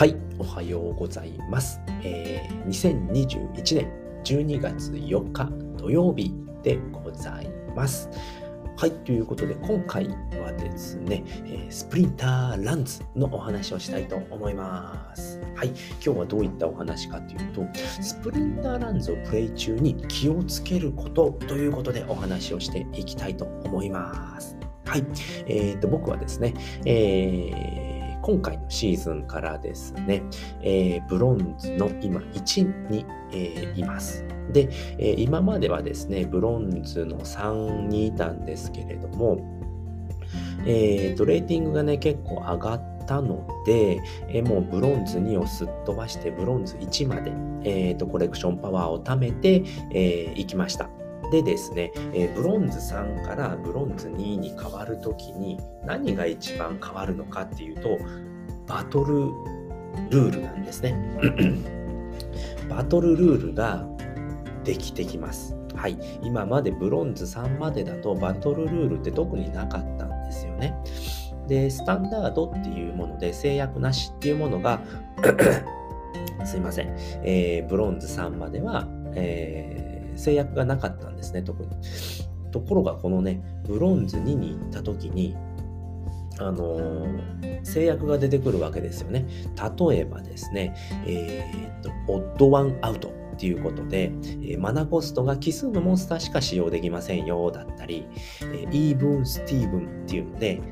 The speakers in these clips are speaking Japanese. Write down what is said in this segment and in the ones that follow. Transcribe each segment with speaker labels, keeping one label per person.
Speaker 1: はい、おはようございます。えー、2021年12月4日土曜日でございます。はい、ということで今回はですね、えスプリンターランズのお話をしたいと思います。はい、今日はどういったお話かというと、スプリンターランズをプレイ中に気をつけることということでお話をしていきたいと思います。はい、えー、と僕はですね、えー今回のシーズンからですね、えーブロンズの今1に、えーいます。で、えー今まではですね、ブロンズの3にいたんですけれども、えーと、レーティングがね、結構上がったので、えもうブロンズ2をすっ飛ばして、ブロンズ1まで、えーと、コレクションパワーを貯めて、えーきました。でですね、えーブロンズ3からブロンズ2に変わるときに何が一番変わるのかっていうと、バトルルールなんですね。バトルルールができてきます。はい。今までブロンズ3までだとバトルルールって特になかったんですよね。で、スタンダードっていうもので制約なしっていうものが すいません、えーブロンズ3までは、えー制約がなかったんですね、特に。ところが、このね、ブロンズ2に行った時に、あのー制約が出てくるわけですよね。例えばですね、えーっと、 Odd One Out っていうことで、えーマナコストが奇数のモンスターしか使用できませんよ、だったり、え Even Steven っていうので、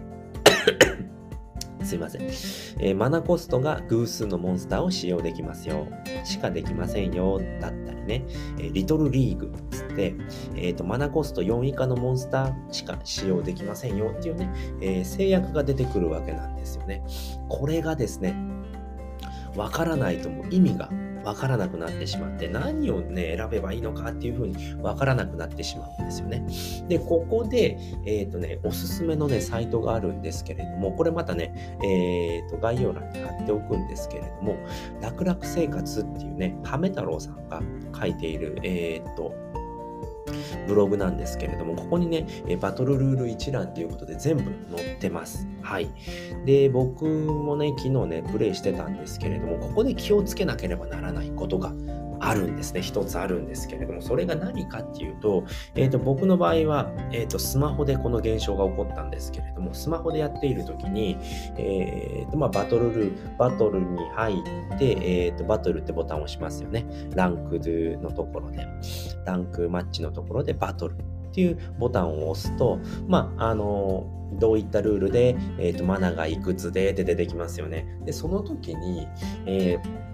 Speaker 1: すいません、えーマナコストが偶数のモンスターを使用できますよ、しかできませんよ、だったりね、えーリトルリーグつって、えーと、マナコスト4以下のモンスターしか使用できませんよ。っていうね、え制約が出てくるわけなんですよね。これがですね、わからないとも意味が分からなくなってしまって、何をね、選べばいいのかっていうふうにわからなくなってしまうんですよね。で、ここで、えっ、とね、おすすめのね、サイトがあるんですけれども、これまたね、えっ、と、概要欄に貼っておくんですけれども、楽々生活っていうね、亀太郎さんが書いている、えっ、と、ブログなんですけれども、ここにね、バトルルール一覧ということで全部載ってます。はい。で、僕もね、昨日ね、プレイしてたんですけれども、ここで気をつけなければならないことがあるんですね。一つあるんですけれども、それが何かっていうと、えっ、と、僕の場合は、えっ、と、スマホでこの現象が起こったんですけれども、スマホでやっている時に、えっ、と、まあ、バトルルー、バトルに入って、えっ、と、バトルってボタンを押しますよね。ランクドゥのところで。ランクマッチのところでバトルっていうボタンを押すと、まあ、あの、どういったルールで、えっ、と、マナがいくつでって出てきますよね。で、その時に、えー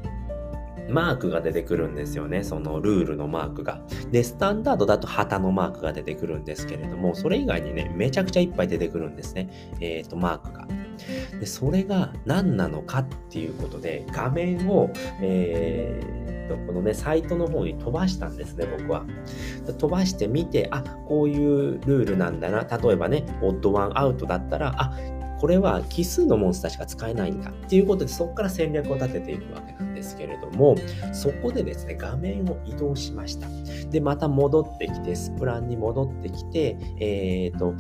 Speaker 1: マークが出てくるんですよね。そのルールのマークが。で、スタンダードだと旗のマークが出てくるんですけれども、それ以外にね、めちゃくちゃいっぱい出てくるんですね。えっ、と、マークが。で、それが何なのかっていうことで、画面を、えーと、このね、サイトの方に飛ばしたんですね、僕は。飛ばしてみて、あ、こういうルールなんだな。例えばね、オッドワンアウトだったら、あ、これは奇数のモンスターしか使えないんだっていうことで、そこから戦略を立てていくわけなんですけれども、そこでですね、画面を移動しました。で、また戻ってきて、スプランに戻ってきて、えっ、と、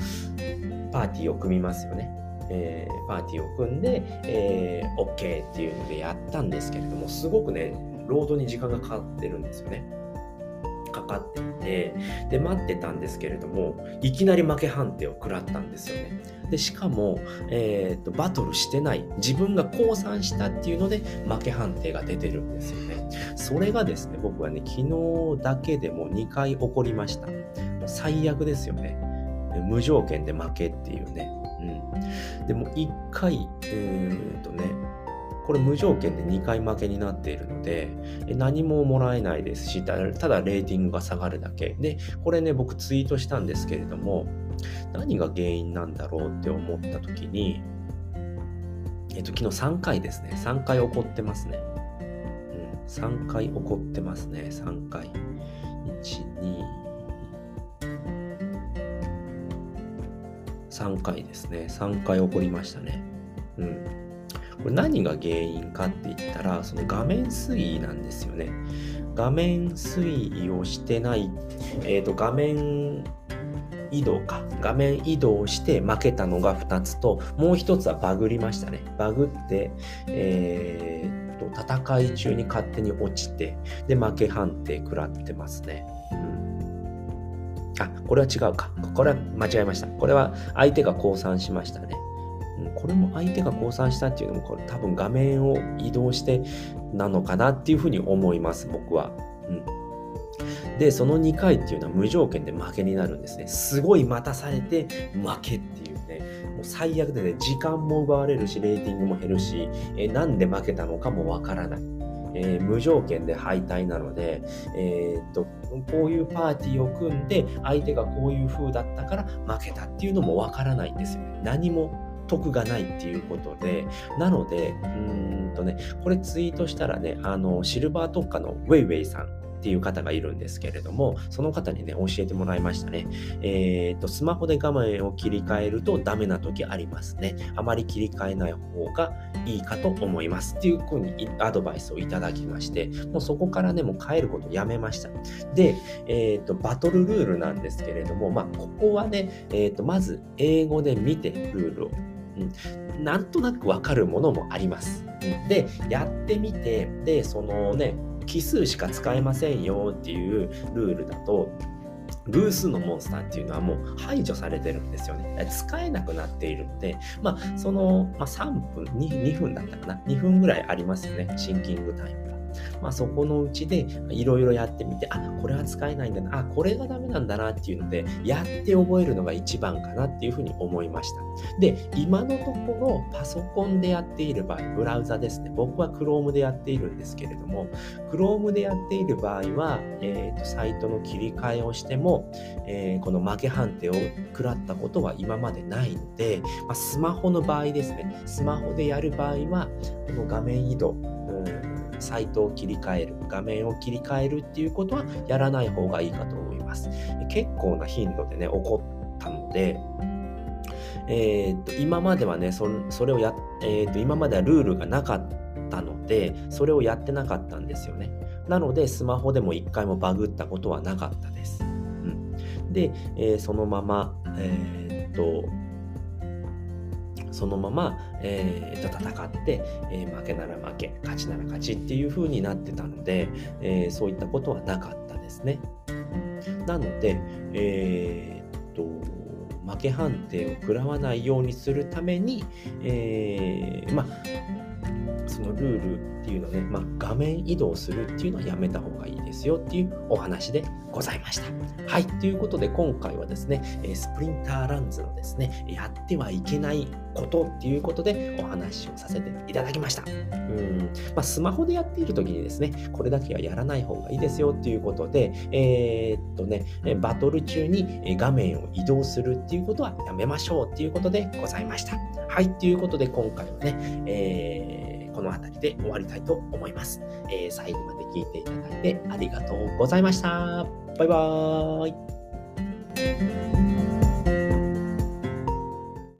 Speaker 1: パーティーを組みますよね。えーパーティーを組んで、えー OK っていうのでやったんですけれども、すごくね、ロードに時間がかかってるんですよね。かかっていて、で、待ってたんですけれども、いきなり負け判定を食らったんですよね。で、しかも、えーと、バトルしてない、自分が降参したっていうので、負け判定が出てるんですよね。それがですね、僕はね、昨日だけでも2回起こりました。最悪ですよね。無条件で負けっていうね。うん。でも1回、うーんとね、これ無条件で2回負けになっているので、何ももらえないですし、たただレーティングが下がるだけ。で、これね、僕ツイートしたんですけれども、何が原因なんだろうって思った時に、えっと、昨日3回ですね。3回起こってますね。うん、3回起こってますね。3回。1、2、3回ですね。3回起こりましたね。うん。これ何が原因かって言ったら、その画面推移なんですよね。画面推移をしてない、えっ、と、画面移動か。画面移動して負けたのが2つと、もう1つはバグりましたね。バグって、えー、っと、戦い中に勝手に落ちて、で、負け判定食らってますね。うん。あ、これは違うか。これは間違えました。これは相手が降参しましたね。これも相手が降参したっていうのも、これ多分画面を移動してなのかなっていうふうに思います、僕は。うん。で、その2回っていうのは無条件で負けになるんですね。すごい待たされて負けっていうね、もう最悪でね、時間も奪われるし、レーティングも減るし、えなんで負けたのかもわからない。えー、無条件で敗退なので、えー、っと、こういうパーティーを組んで、相手がこういう風だったから負けたっていうのもわからないんですよね。何も得がないっていうことで、なので、うんとね、これツイートしたらね、あの、シルバー特化のウェイウェイさん、っていう方がいるんですけれども、その方にね、教えてもらいましたね。えっ、ー、と、スマホで画面を切り替えるとダメな時ありますね。あまり切り替えない方がいいかと思います。っていうふうにアドバイスをいただきまして、もうそこからね、もう変えることやめました。で、えっ、ー、と、バトルルールなんですけれども、まあ、ここはね、えっ、ー、と、まず英語で見てルールをうん、なんとなくわかるものもあります。で、やってみて、で、そのね、奇数しか使えませんよっていうルールだと、偶数のモンスターっていうのはもう排除されてるんですよね。使えなくなっているので、まあ、その、まあ、3分2、2分だったかな。2分ぐらいありますよね。シンキングタイム。まあ、そこのうちでいろいろやってみて、あ、これは使えないんだな、あ、これがダメなんだなっていうので、やって覚えるのが一番かなっていうふうに思いました。で、今のところパソコンでやっている場合、ブラウザですね。僕は Chrome でやっているんですけれども、Chrome でやっている場合は、えーと、サイトの切り替えをしても、えー、この負け判定を食らったことは今までないので、まあ、スマホの場合ですね、スマホでやる場合は、この画面移動、サイトを切り替える、画面を切り替えるっていうことはやらない方がいいかと思います。結構な頻度でね、起こったので、えー、っと今まではねそ、れをや、えー、っと今まではルールがなかったので、それをやってなかったんですよね。なので、スマホでも一回もバグったことはなかったです。うん、で、えー、そのまま、えっと、そのまま、えー、と戦って、えー、負けなら負け、勝ちなら勝ちっていう風になってたので、えー、そういったことはなかったですね。なので、えー、っと、負け判定を食らわないようにするために、えー、まあ、そのルールっていうのね、まあ、画面移動するっていうのはやめた方がいいですよっていうお話でございました。はい。ということで今回はですね、スプリンターランズのですね、やってはいけないことっていうことでお話をさせていただきました。うん。まあ、スマホでやっている時にですね、これだけはやらない方がいいですよっていうことで、えー、っとね、バトル中に画面を移動するっていうことはやめましょうっていうことでございました。はい。ということで今回はね、えーこの辺りで終わりたいと思います。えー、最後まで聞いていただいてありがとうございました。バイバーイ。